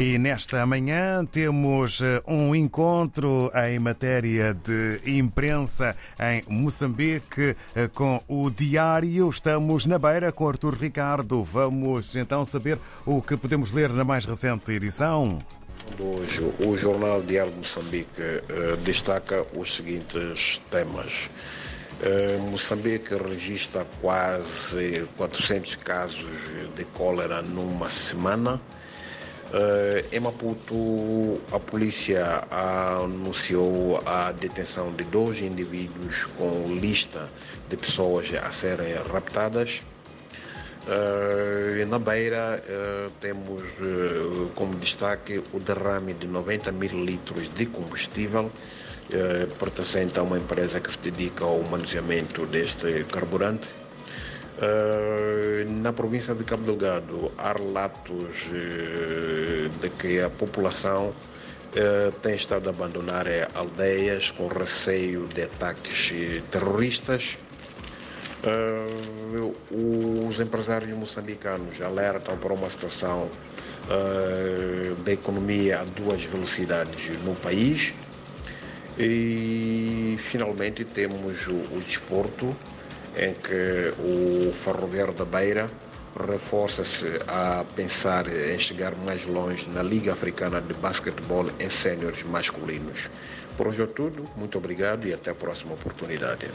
E nesta manhã temos eh, um encontro em matéria de imprensa em Moçambique eh, com o Diário. Estamos na beira com Artur Ricardo. Vamos então saber o que podemos ler na mais recente edição. Hoje, o Jornal Diário de Moçambique eh, destaca os seguintes temas. Moçambique registra quase 400 casos de cólera numa semana. Uh, em Maputo, a polícia anunciou a detenção de dois indivíduos com lista de pessoas a serem raptadas. Uh, na Beira, uh, temos como destaque o derrame de 90 mil litros de combustível, pertencente a uma empresa que se dedica ao manuseamento deste carburante. Uh, na província de Cabo Delgado há relatos uh, de que a população uh, tem estado a abandonar aldeias com receio de ataques terroristas. os empresários moçambicanos alertam para uma situação da economia a duas velocidades no país. E finalmente temos o, o desporto em que o Ferroviário da Beira reforça-se a pensar em chegar mais longe na Liga Africana de Basquetebol em séniores masculinos. Por hoje é tudo, muito obrigado e até a próxima oportunidade.